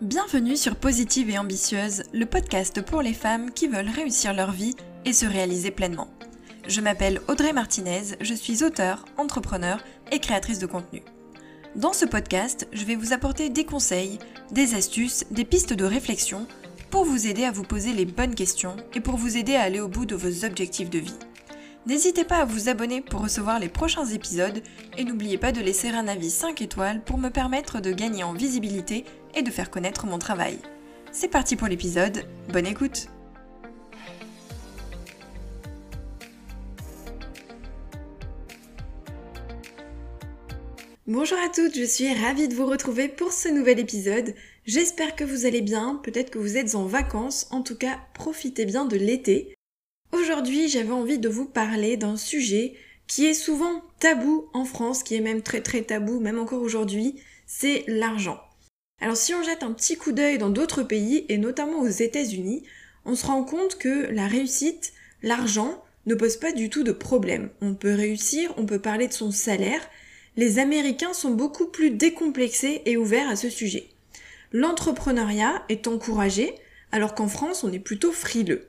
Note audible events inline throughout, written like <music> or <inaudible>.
Bienvenue sur Positive et Ambitieuse, le podcast pour les femmes qui veulent réussir leur vie et se réaliser pleinement. Je m'appelle Audrey Martinez, je suis auteure, entrepreneur et créatrice de contenu. Dans ce podcast, je vais vous apporter des conseils, des astuces, des pistes de réflexion pour vous aider à vous poser les bonnes questions et pour vous aider à aller au bout de vos objectifs de vie. N'hésitez pas à vous abonner pour recevoir les prochains épisodes et n'oubliez pas de laisser un avis 5 étoiles pour me permettre de gagner en visibilité et de faire connaître mon travail. C'est parti pour l'épisode, bonne écoute Bonjour à toutes, je suis ravie de vous retrouver pour ce nouvel épisode. J'espère que vous allez bien, peut-être que vous êtes en vacances, en tout cas profitez bien de l'été. Aujourd'hui j'avais envie de vous parler d'un sujet qui est souvent tabou en France, qui est même très très tabou, même encore aujourd'hui, c'est l'argent. Alors si on jette un petit coup d'œil dans d'autres pays, et notamment aux États-Unis, on se rend compte que la réussite, l'argent, ne pose pas du tout de problème. On peut réussir, on peut parler de son salaire. Les Américains sont beaucoup plus décomplexés et ouverts à ce sujet. L'entrepreneuriat est encouragé, alors qu'en France on est plutôt frileux.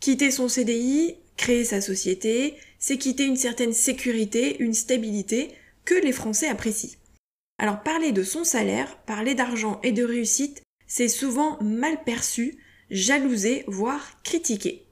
Quitter son CDI, créer sa société, c'est quitter une certaine sécurité, une stabilité que les Français apprécient. Alors parler de son salaire, parler d'argent et de réussite, c'est souvent mal perçu, jalousé, voire critiqué.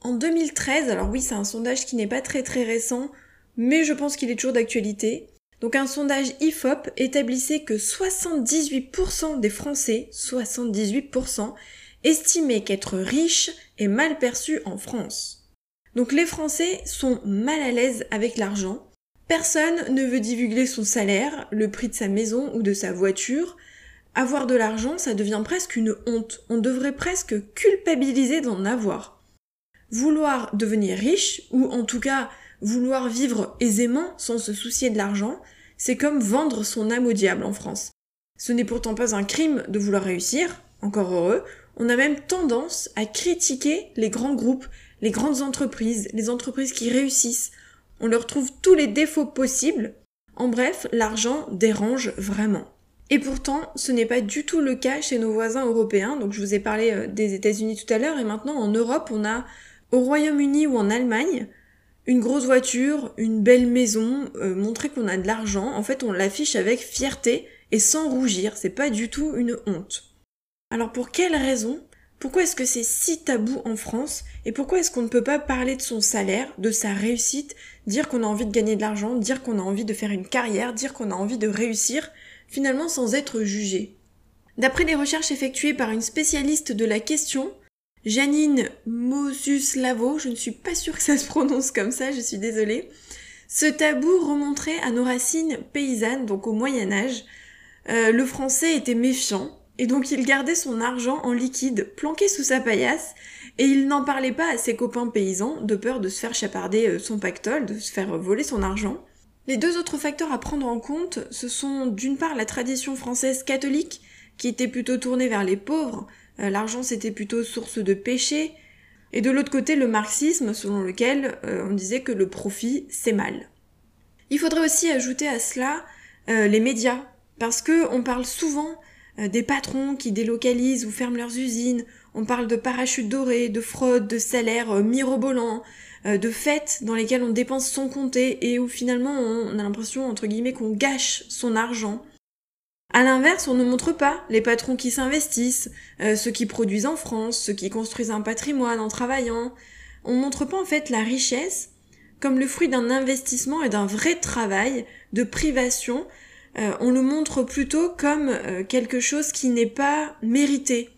En 2013, alors oui c'est un sondage qui n'est pas très très récent, mais je pense qu'il est toujours d'actualité. Donc un sondage IFOP établissait que 78% des Français, 78%, estimaient qu'être riche est mal perçu en France. Donc les Français sont mal à l'aise avec l'argent, Personne ne veut divulguer son salaire, le prix de sa maison ou de sa voiture. Avoir de l'argent, ça devient presque une honte. On devrait presque culpabiliser d'en avoir. Vouloir devenir riche, ou en tout cas vouloir vivre aisément sans se soucier de l'argent, c'est comme vendre son âme au diable en France. Ce n'est pourtant pas un crime de vouloir réussir, encore heureux, on a même tendance à critiquer les grands groupes, les grandes entreprises, les entreprises qui réussissent, on leur trouve tous les défauts possibles. En bref, l'argent dérange vraiment. Et pourtant, ce n'est pas du tout le cas chez nos voisins européens. Donc je vous ai parlé euh, des États-Unis tout à l'heure et maintenant en Europe, on a au Royaume-Uni ou en Allemagne une grosse voiture, une belle maison, euh, montrer qu'on a de l'argent. En fait, on l'affiche avec fierté et sans rougir. C'est pas du tout une honte. Alors pour quelle raison pourquoi est-ce que c'est si tabou en France et pourquoi est-ce qu'on ne peut pas parler de son salaire, de sa réussite, dire qu'on a envie de gagner de l'argent, dire qu'on a envie de faire une carrière, dire qu'on a envie de réussir, finalement sans être jugé? D'après les recherches effectuées par une spécialiste de la question, Janine Mosuslavo, je ne suis pas sûre que ça se prononce comme ça, je suis désolée, ce tabou remonterait à nos racines paysannes, donc au Moyen Âge. Euh, le français était méfiant, et donc il gardait son argent en liquide planqué sous sa paillasse et il n'en parlait pas à ses copains paysans de peur de se faire chaparder euh, son pactole, de se faire voler son argent. Les deux autres facteurs à prendre en compte, ce sont d'une part la tradition française catholique qui était plutôt tournée vers les pauvres, euh, l'argent c'était plutôt source de péché, et de l'autre côté le marxisme selon lequel euh, on disait que le profit c'est mal. Il faudrait aussi ajouter à cela les médias, parce que on parle souvent des patrons qui délocalisent ou ferment leurs usines, on parle de parachutes dorés, de fraude, de salaires euh, mirobolants, euh, de fêtes dans lesquelles on dépense sans compter et où finalement on a l'impression entre guillemets qu'on gâche son argent. À l'inverse, on ne montre pas les patrons qui s'investissent, ceux qui produisent en France, ceux qui construisent un patrimoine en travaillant. On montre pas en fait la richesse comme le fruit d'un investissement et d'un vrai travail, de privation, euh, on le montre plutôt comme euh, quelque chose qui n'est pas mérité.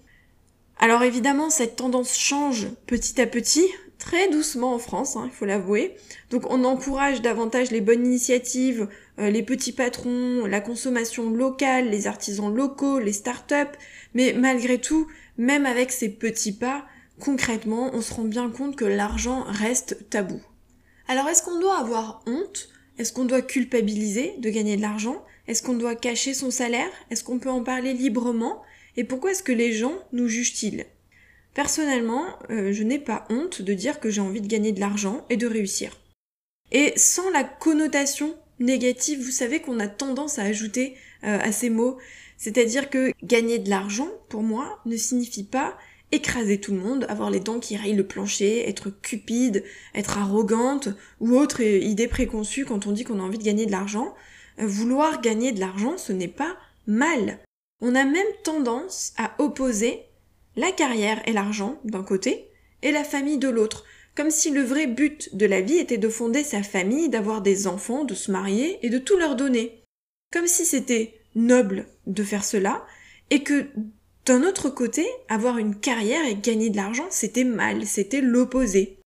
Alors évidemment, cette tendance change petit à petit, très doucement en France, hein, il faut l'avouer. Donc on encourage davantage les bonnes initiatives, euh, les petits patrons, la consommation locale, les artisans locaux, les start-up, mais malgré tout, même avec ces petits pas, concrètement, on se rend bien compte que l'argent reste tabou. Alors est-ce qu'on doit avoir honte? Est-ce qu'on doit culpabiliser de gagner de l'argent? Est-ce qu'on doit cacher son salaire? Est-ce qu'on peut en parler librement? Et pourquoi est-ce que les gens nous jugent-ils? Personnellement, euh, je n'ai pas honte de dire que j'ai envie de gagner de l'argent et de réussir. Et sans la connotation négative, vous savez qu'on a tendance à ajouter euh, à ces mots. C'est-à-dire que gagner de l'argent, pour moi, ne signifie pas écraser tout le monde, avoir les dents qui rayent le plancher, être cupide, être arrogante ou autre idée préconçue quand on dit qu'on a envie de gagner de l'argent. Vouloir gagner de l'argent, ce n'est pas mal. On a même tendance à opposer la carrière et l'argent d'un côté et la famille de l'autre, comme si le vrai but de la vie était de fonder sa famille, d'avoir des enfants, de se marier et de tout leur donner. Comme si c'était noble de faire cela et que d'un autre côté, avoir une carrière et gagner de l'argent, c'était mal, c'était l'opposé.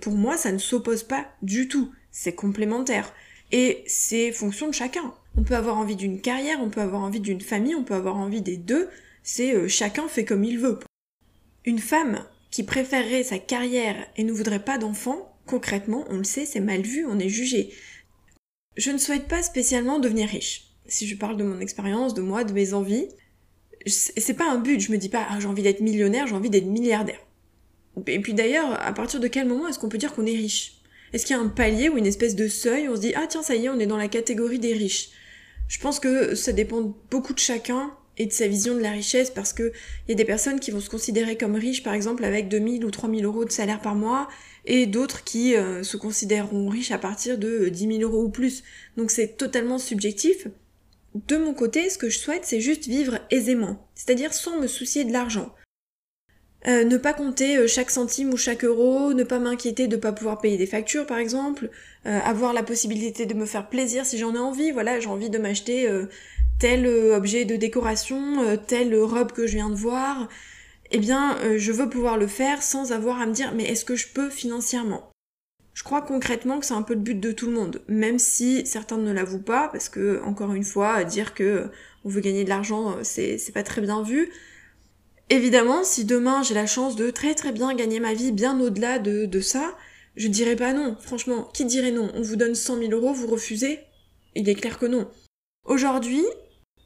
Pour moi, ça ne s'oppose pas du tout, c'est complémentaire. Et c'est fonction de chacun. On peut avoir envie d'une carrière, on peut avoir envie d'une famille, on peut avoir envie des deux, c'est euh, chacun fait comme il veut. Une femme qui préférerait sa carrière et ne voudrait pas d'enfants, concrètement, on le sait, c'est mal vu, on est jugé. Je ne souhaite pas spécialement devenir riche. Si je parle de mon expérience, de moi, de mes envies, c'est pas un but, je me dis pas ah, j'ai envie d'être millionnaire, j'ai envie d'être milliardaire. Et puis d'ailleurs, à partir de quel moment est-ce qu'on peut dire qu'on est riche? Est-ce qu'il y a un palier ou une espèce de seuil, on se dit ah tiens ça y est, on est dans la catégorie des riches? Je pense que ça dépend beaucoup de chacun et de sa vision de la richesse parce que il y a des personnes qui vont se considérer comme riches par exemple avec 2000 ou 3000 euros de salaire par mois et d'autres qui euh, se considéreront riches à partir de 10 000 euros ou plus. Donc c'est totalement subjectif de mon côté, ce que je souhaite, c'est juste vivre aisément, c'est-à-dire sans me soucier de l'argent. Euh, ne pas compter euh, chaque centime ou chaque euro, ne pas m'inquiéter de ne pas pouvoir payer des factures par exemple, euh, avoir la possibilité de me faire plaisir si j'en ai envie, voilà, j'ai envie de m'acheter tel objet de décoration, telle robe que je viens de voir, eh bien je veux pouvoir le faire sans avoir à me dire mais est-ce que je peux financièrement? Je crois concrètement que c'est un peu le but de tout le monde, même si certains ne l'avouent pas, parce que, encore une fois, dire que on veut gagner de l'argent, c'est pas très bien vu. Évidemment, si demain j'ai la chance de très très bien gagner ma vie bien au-delà de, de ça, je dirais pas non. Franchement, qui dirait non? On vous donne 100 000 euros, vous refusez? Il est clair que non. Aujourd'hui,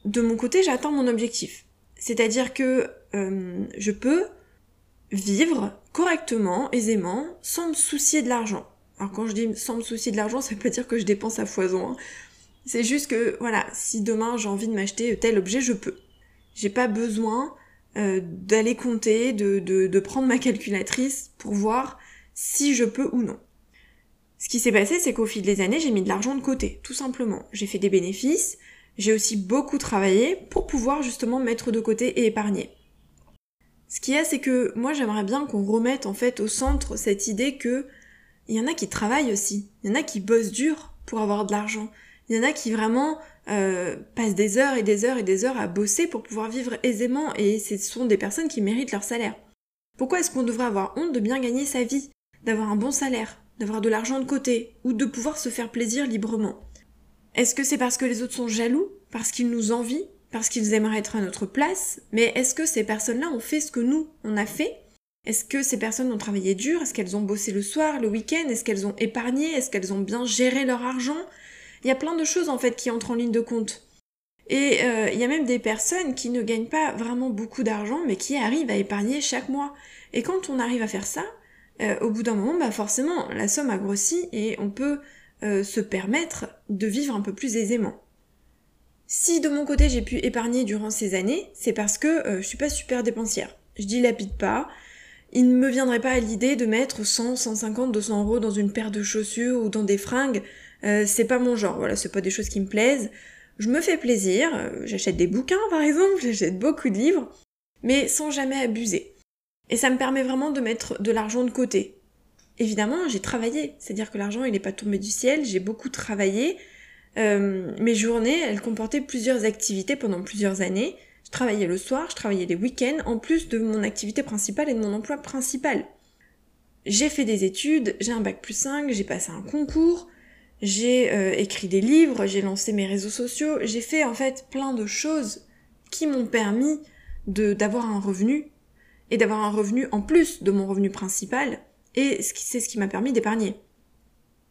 de mon côté, j'atteins mon objectif. C'est-à-dire que euh, je peux vivre correctement, aisément, sans me soucier de l'argent. Alors quand je dis sans me soucier de l'argent, <laughs> ça veut pas dire que je dépense à foison. Hein. C'est juste que, voilà, si demain j'ai envie de m'acheter tel objet, je peux. J'ai pas besoin euh, d'aller compter, de, de, de prendre ma calculatrice pour voir si je peux ou non. Ce qui s'est passé, c'est qu'au fil des années, j'ai mis de l'argent de côté, tout simplement. J'ai fait des bénéfices, j'ai aussi beaucoup travaillé pour pouvoir justement mettre de côté et épargner. Ce qu'il y a, c'est que moi j'aimerais bien qu'on remette en fait au centre cette idée que il y en a qui travaillent aussi. Il y en a qui bossent dur pour avoir de l'argent. Il y en a qui vraiment euh, passent des heures et des heures et des heures à bosser pour pouvoir vivre aisément et ce sont des personnes qui méritent leur salaire. Pourquoi est-ce qu'on devrait avoir honte de bien gagner sa vie, d'avoir un bon salaire, d'avoir de l'argent de côté ou de pouvoir se faire plaisir librement? Est-ce que c'est parce que les autres sont jaloux, parce qu'ils nous envient, parce qu'ils aimeraient être à notre place? Mais est-ce que ces personnes-là ont fait ce que nous, on a fait? Est-ce que ces personnes ont travaillé dur? Est-ce qu'elles ont bossé le soir, le week-end? Est-ce qu'elles ont épargné? Est-ce qu'elles ont bien géré leur argent? Il y a plein de choses en fait qui entrent en ligne de compte. Et euh, il y a même des personnes qui ne gagnent pas vraiment beaucoup d'argent, mais qui arrivent à épargner chaque mois. Et quand on arrive à faire ça, euh, au bout d'un moment, bah forcément, la somme a grossi et on peut euh, se permettre de vivre un peu plus aisément. Si de mon côté j'ai pu épargner durant ces années, c'est parce que je suis pas super dépensière. Je dilapide pas, il ne me viendrait pas à l'idée de mettre 100, 150, 200 euros dans une paire de chaussures ou dans des fringues. Euh, c'est pas mon genre, voilà, c'est pas des choses qui me plaisent. Je me fais plaisir, euh, j'achète des bouquins par exemple, <laughs> j'achète beaucoup de livres, mais sans jamais abuser. Et ça me permet vraiment de mettre de l'argent de côté. Évidemment, j'ai travaillé, c'est-à-dire que l'argent il n'est pas tombé du ciel, j'ai beaucoup travaillé. Euh, mes journées, elles comportaient plusieurs activités pendant plusieurs années, je travaillais le soir, je travaillais les week-ends, en plus de mon activité principale et de mon emploi principal. J'ai fait des études, j'ai un bac plus 5, j'ai passé un concours, j'ai euh, écrit des livres, j'ai lancé mes réseaux sociaux, j'ai fait en fait plein de choses qui m'ont permis de d'avoir un revenu et d'avoir un revenu en plus de mon revenu principal et c'est ce qui m'a permis d'épargner.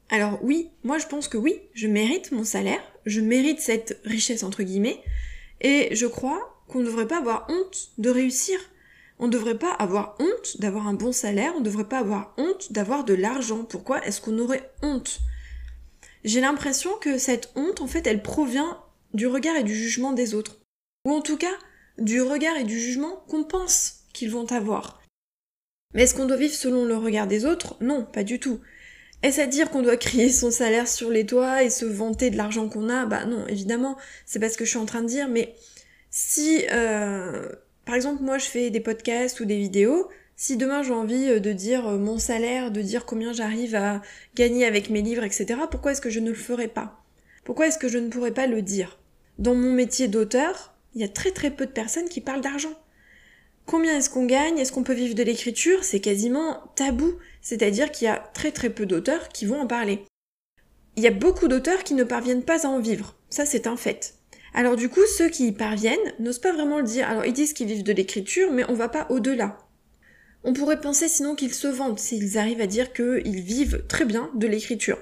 Alors oui, moi je pense que oui, je mérite mon salaire, je mérite cette richesse entre guillemets et je crois qu'on ne devrait pas avoir honte de réussir. On ne devrait pas avoir honte d'avoir un bon salaire, on ne devrait pas avoir honte d'avoir de l'argent. Pourquoi est-ce qu'on aurait honte J'ai l'impression que cette honte, en fait, elle provient du regard et du jugement des autres. Ou en tout cas, du regard et du jugement qu'on pense qu'ils vont avoir. Mais est-ce qu'on doit vivre selon le regard des autres? Non, pas du tout. Est-ce à dire qu'on doit <laughs> crier son salaire sur les toits et se vanter de l'argent qu'on a? Bah non, évidemment, c'est pas ce que je suis en train de dire, mais si, euh, par exemple, moi je fais des podcasts ou des vidéos, si demain j'ai envie euh, de dire euh, mon salaire, de dire combien j'arrive à gagner avec mes livres, etc., pourquoi est-ce que je ne le ferais pas? Pourquoi est-ce que je ne pourrais pas le dire? Dans mon métier d'auteur, il y a très très peu de personnes qui parlent d'argent. Combien est-ce qu'on gagne? Est-ce qu'on peut vivre de l'écriture? C'est quasiment tabou, c'est-à-dire qu'il y a très très peu d'auteurs qui vont en parler. Il y a beaucoup d'auteurs qui ne parviennent pas à en vivre, ça c'est un fait. Alors du coup, ceux qui y parviennent n'osent pas vraiment le dire. Alors ils disent qu'ils vivent de l'écriture, mais on va pas au-delà. On pourrait penser sinon qu'ils se vantent s'ils arrivent à dire qu'ils vivent très bien de l'écriture.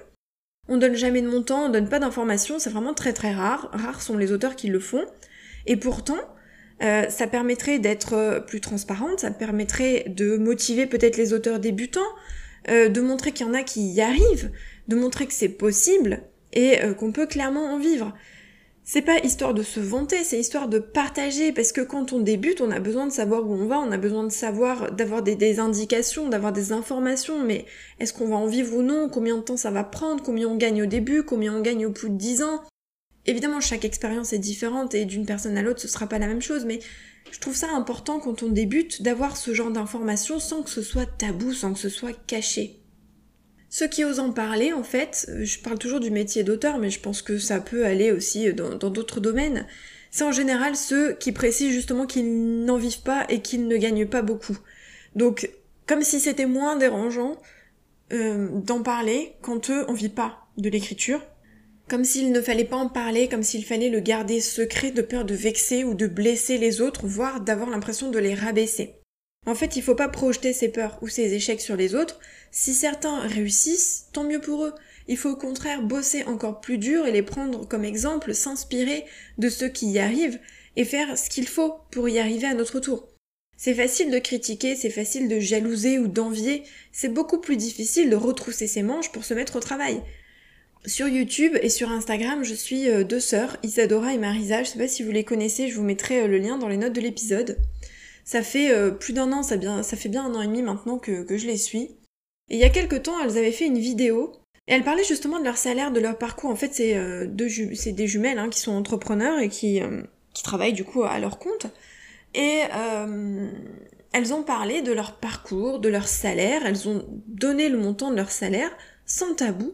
On donne jamais de montant, on donne pas d'informations, c'est vraiment très très rare. Rares sont les auteurs qui le font. Et pourtant, euh, ça permettrait d'être euh, plus transparente, ça permettrait de motiver peut-être les auteurs débutants, euh, de montrer qu'il y en a qui y arrivent, de montrer que c'est possible et qu'on peut clairement en vivre. C'est pas histoire de se vanter, c'est histoire de partager, parce que quand on débute, on a besoin de savoir où on va, on a besoin de savoir, d'avoir des, indications, d'avoir des informations, mais est-ce qu'on va en vivre ou non, combien de temps ça va prendre, combien on gagne au début, combien on gagne au bout de 10 ans, Évidemment, chaque expérience est différente et d'une personne à l'autre, ce sera pas la même chose, mais je trouve ça important quand on débute d'avoir ce genre d'informations sans que ce soit tabou, sans que ce soit caché. Ceux qui osent en parler, en fait, je parle toujours du métier d'auteur, mais je pense que ça peut aller aussi dans d'autres domaines, c'est en général ceux qui précisent justement qu'ils n'en vivent pas et qu'ils ne gagnent pas beaucoup. Donc, comme si c'était moins dérangeant euh, d'en parler quand eux, on vit pas de l'écriture, comme s'il ne fallait pas en parler, comme s'il fallait le garder secret de peur de vexer ou de blesser les autres, voire d'avoir l'impression de les rabaisser. En fait, il faut pas projeter ses peurs ou ses échecs sur les autres. Si certains réussissent, tant mieux pour eux. Il faut au contraire bosser encore plus dur et les prendre comme exemple, s'inspirer de ceux qui y arrivent et faire ce qu'il faut pour y arriver à notre tour. C'est facile de critiquer, c'est facile de jalouser ou d'envier, c'est beaucoup plus difficile de retrousser ses manches pour se mettre au travail. Sur YouTube et sur Instagram, je suis euh, deux sœurs, Isadora et Marisa. Je sais pas si vous les connaissez, je vous mettrai euh, le lien dans les notes de l'épisode. Ça fait euh, plus d'un an, ça, bien, ça fait bien un an et demi maintenant que, je les suis. Et il y a quelques temps, elles avaient fait une vidéo et elles parlaient justement de leur salaire, de leur parcours. En fait, c'est c'est des jumelles hein, qui sont entrepreneurs et qui, qui travaillent du coup à leur compte. Et elles ont parlé de leur parcours, de leur salaire. Elles ont donné le montant de leur salaire sans tabou.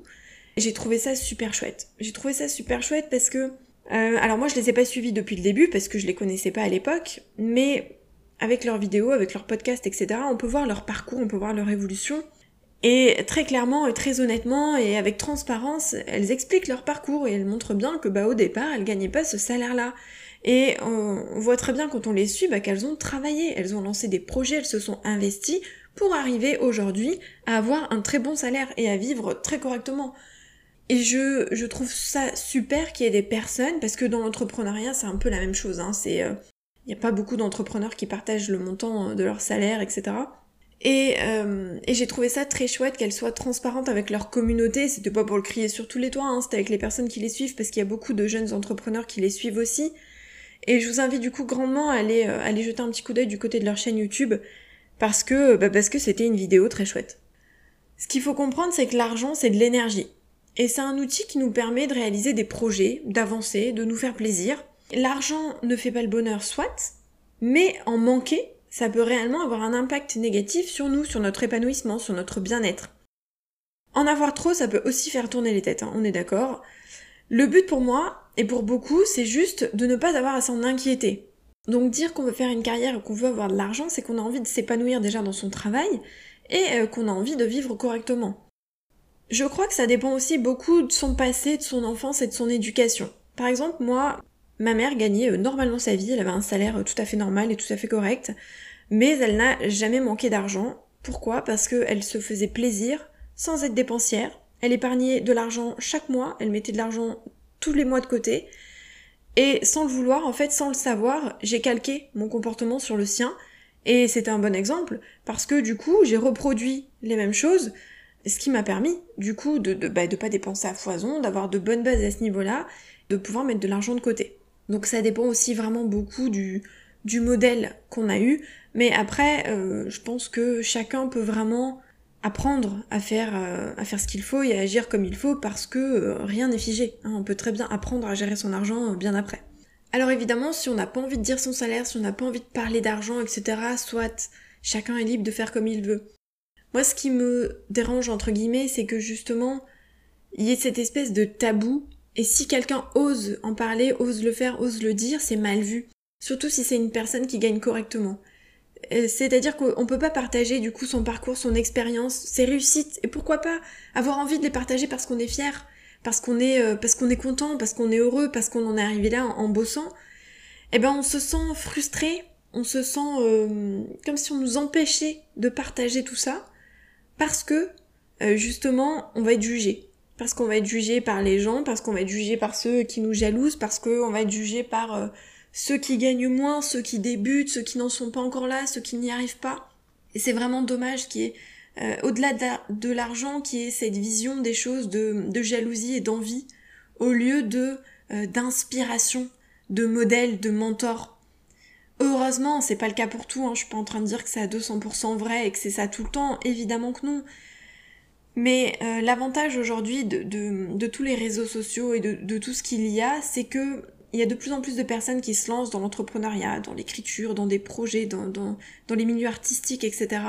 J'ai trouvé ça super chouette. J'ai trouvé ça super chouette parce que... Euh, alors moi je les ai pas suivis depuis le début parce que je les connaissais pas à l'époque, mais avec leurs vidéos, avec leurs podcasts, etc., on peut voir leur parcours, on peut voir leur évolution. Et très clairement et très honnêtement et avec transparence, elles expliquent leur parcours et elles montrent bien que bah au départ, elles gagnaient pas ce salaire-là. Et on voit très bien quand on les suit bah, qu'elles ont travaillé, elles ont lancé des projets, elles se sont investies pour arriver aujourd'hui à avoir un très bon salaire et à vivre très correctement. Et je, je trouve ça super qu'il y ait des personnes, parce que dans l'entrepreneuriat, c'est un peu la même chose. Hein, c'est, il euh, n'y a pas beaucoup d'entrepreneurs qui partagent le montant euh, de leur salaire, etc. Et, euh, et j'ai trouvé ça très chouette qu'elles soient transparentes avec leur communauté. C'était pas pour le crier sur tous les toits, hein, c'était avec les personnes qui les suivent, parce qu'il y a beaucoup de jeunes entrepreneurs qui les suivent aussi. Et je vous invite du coup grandement à aller, aller jeter un petit coup d'œil du côté de leur chaîne YouTube, parce que, bah parce que c'était une vidéo très chouette. Ce qu'il faut comprendre, c'est que l'argent, c'est de l'énergie. Et c'est un outil qui nous permet de réaliser des projets, d'avancer, de nous faire plaisir. L'argent ne fait pas le bonheur, soit, mais en manquer, ça peut réellement avoir un impact négatif sur nous, sur notre épanouissement, sur notre bien-être. En avoir trop, ça peut aussi faire tourner les têtes, hein, on est d'accord. Le but pour moi, et pour beaucoup, c'est juste de ne pas avoir à s'en inquiéter. Donc dire qu'on veut faire une carrière qu'on veut avoir de l'argent, c'est qu'on a envie de s'épanouir déjà dans son travail et euh, qu'on a envie de vivre correctement. Je crois que ça dépend aussi beaucoup de son passé, de son enfance et de son éducation. Par exemple, moi, ma mère gagnait euh, normalement sa vie, elle avait un salaire euh, tout à fait normal et tout à fait correct, mais elle n'a jamais manqué d'argent. Pourquoi? Parce qu'elle se faisait plaisir sans être dépensière. Elle épargnait de l'argent chaque mois, elle mettait de l'argent tous les mois de côté. Et sans le vouloir, en fait, sans le savoir, j'ai calqué mon comportement sur le sien. Et c'était un bon exemple, parce que du coup, j'ai reproduit les mêmes choses, ce qui m'a permis, du coup, de, de, bah, de pas dépenser à foison, d'avoir de bonnes bases à ce niveau-là, de pouvoir mettre de l'argent de côté. Donc ça dépend aussi vraiment beaucoup du, du modèle qu'on a eu. Mais après, euh, je pense que chacun peut vraiment apprendre à faire, euh, à faire ce qu'il faut et à agir comme il faut parce que euh, rien n'est figé. Hein. On peut très bien apprendre à gérer son argent bien après. Alors évidemment, si on n'a pas envie de dire son salaire, si on n'a pas envie de parler d'argent, etc., soit chacun est libre de faire comme il veut. Moi, ce qui me dérange, entre guillemets, c'est que justement, il y ait cette espèce de tabou, et si quelqu'un ose en parler, ose le faire, ose le dire, c'est mal vu. Surtout si c'est une personne qui gagne correctement. Euh, c'est-à-dire qu'on peut pas partager du coup son parcours, son expérience, ses réussites, et pourquoi pas avoir envie de les partager parce qu'on est fier, parce qu'on est, euh, parce qu'on est content, parce qu'on est heureux, parce qu'on en est arrivé là en, bossant. Eh ben on se sent frustré, on se sent euh, comme si on nous empêchait de partager tout ça, parce que justement on va être jugé, parce qu'on va être jugé par les gens, parce qu'on va être jugé par ceux qui nous jalousent, parce qu'on va être jugé par ceux qui gagnent moins, ceux qui débutent, ceux qui n'en sont pas encore là, ceux qui n'y arrivent pas. Et c'est vraiment dommage qu'il y ait, euh, au-delà de l'argent, qui ait cette vision des choses de, jalousie et d'envie, au lieu de euh, d'inspiration, de modèle, de mentor. Heureusement, c'est pas le cas pour tout, hein. je suis pas en train de dire que c'est à 200% vrai et que c'est ça tout le temps, évidemment que non. Mais euh, l'avantage aujourd'hui de, de, tous les réseaux sociaux et de, de tout ce qu'il y a, c'est que il y a de plus en plus de personnes qui se lancent dans l'entrepreneuriat, dans l'écriture, dans des projets, dans, dans, dans les milieux artistiques, etc.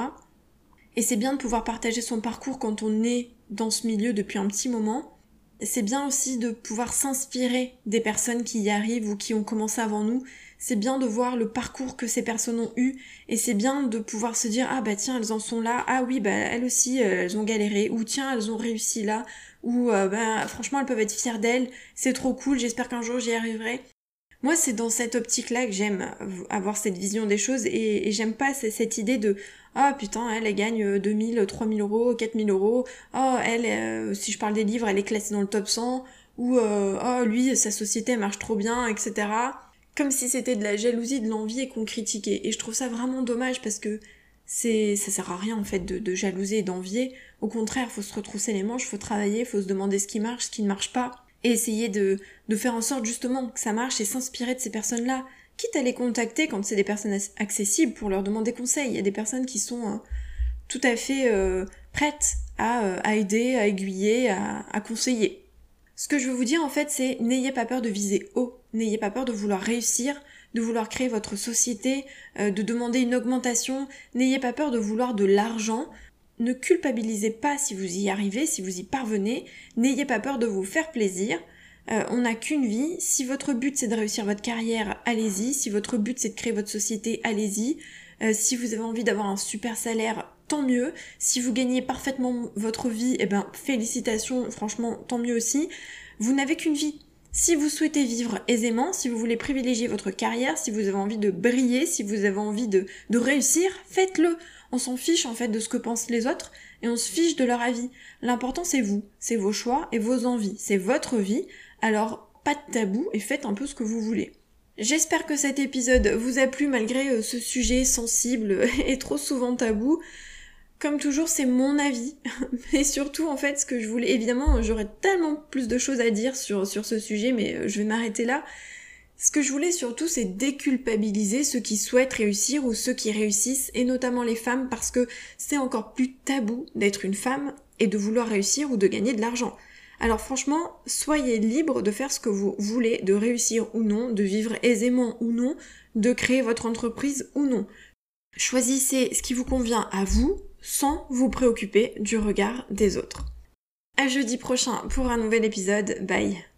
Et c'est bien de pouvoir partager son parcours quand on est dans ce milieu depuis un petit moment. C'est bien aussi de pouvoir s'inspirer des personnes qui y arrivent ou qui ont commencé avant nous. C'est bien de voir le parcours que ces personnes ont eu et c'est bien de pouvoir se dire ah bah tiens elles en sont là, ah oui bah elles aussi euh, elles ont galéré ou tiens elles ont réussi là ou euh, ben, franchement elles peuvent être fières d'elles, c'est trop cool, j'espère qu'un jour j'y arriverai. Moi, c'est dans cette optique-là que j'aime avoir cette vision des choses et, j'aime pas cette idée de ah putain, elle, elle gagne 2000, 3000 euros, 4000 euros. Oh, elle, euh, si je parle des livres, elle est classée dans le top 100. Ou oh, lui, sa société marche trop bien, etc. Comme si c'était de la jalousie, de l'envie et qu'on critiquait. Et je trouve ça vraiment dommage parce que c'est ça sert à rien en fait de, de jalouser et d'envier. Au contraire, faut se retrousser les manches, faut travailler, faut se demander ce qui marche, ce qui ne marche pas, et essayer de, de faire en sorte justement que ça marche et s'inspirer de ces personnes-là. Quitte à les contacter quand c'est des personnes accessibles pour leur demander conseil. Il y a des personnes qui sont euh, tout à fait euh, prêtes à, euh, à, aider, à aiguiller, à conseiller. Ce que je veux vous dire en fait, c'est n'ayez pas peur de viser haut, n'ayez pas peur de vouloir réussir, de vouloir créer votre société, euh, de demander une augmentation. N'ayez pas peur de vouloir de l'argent. Ne culpabilisez pas si vous y arrivez, si vous y parvenez. N'ayez pas peur de vous faire plaisir. Euh, on n'a qu'une vie. Si votre but c'est de réussir votre carrière, allez-y. Si votre but c'est de créer votre société, allez-y. Euh, si vous avez envie d'avoir un super salaire, tant mieux. Si vous gagnez parfaitement votre vie, eh ben félicitations, franchement, tant mieux aussi. Vous n'avez qu'une vie. Si vous souhaitez vivre aisément, si vous voulez privilégier votre carrière, si vous avez envie de briller, si vous avez envie de, réussir, faites-le. On s'en fiche en fait de ce que pensent les autres et on se fiche de leur avis. L'important c'est vous, c'est vos choix et vos envies, c'est votre vie. Alors pas de tabou et faites un peu ce que vous voulez. J'espère que cet épisode vous a plu malgré euh, ce sujet sensible <laughs> et trop souvent tabou. Comme toujours, c'est mon avis. <laughs> Mais surtout, en fait, ce que je voulais, évidemment, j'aurais tellement plus de choses à dire sur, ce sujet, mais euh, je vais m'arrêter là. Ce que je voulais surtout, c'est déculpabiliser ceux qui souhaitent réussir ou ceux qui réussissent, et notamment les femmes, parce que c'est encore plus tabou d'être une femme et de vouloir réussir ou de gagner de l'argent. Alors franchement, soyez libre de faire ce que vous voulez, de réussir ou non, de vivre aisément ou non, de créer votre entreprise ou non. Choisissez ce qui vous convient à vous, sans vous préoccuper du regard des autres. À jeudi prochain pour un nouvel épisode. Bye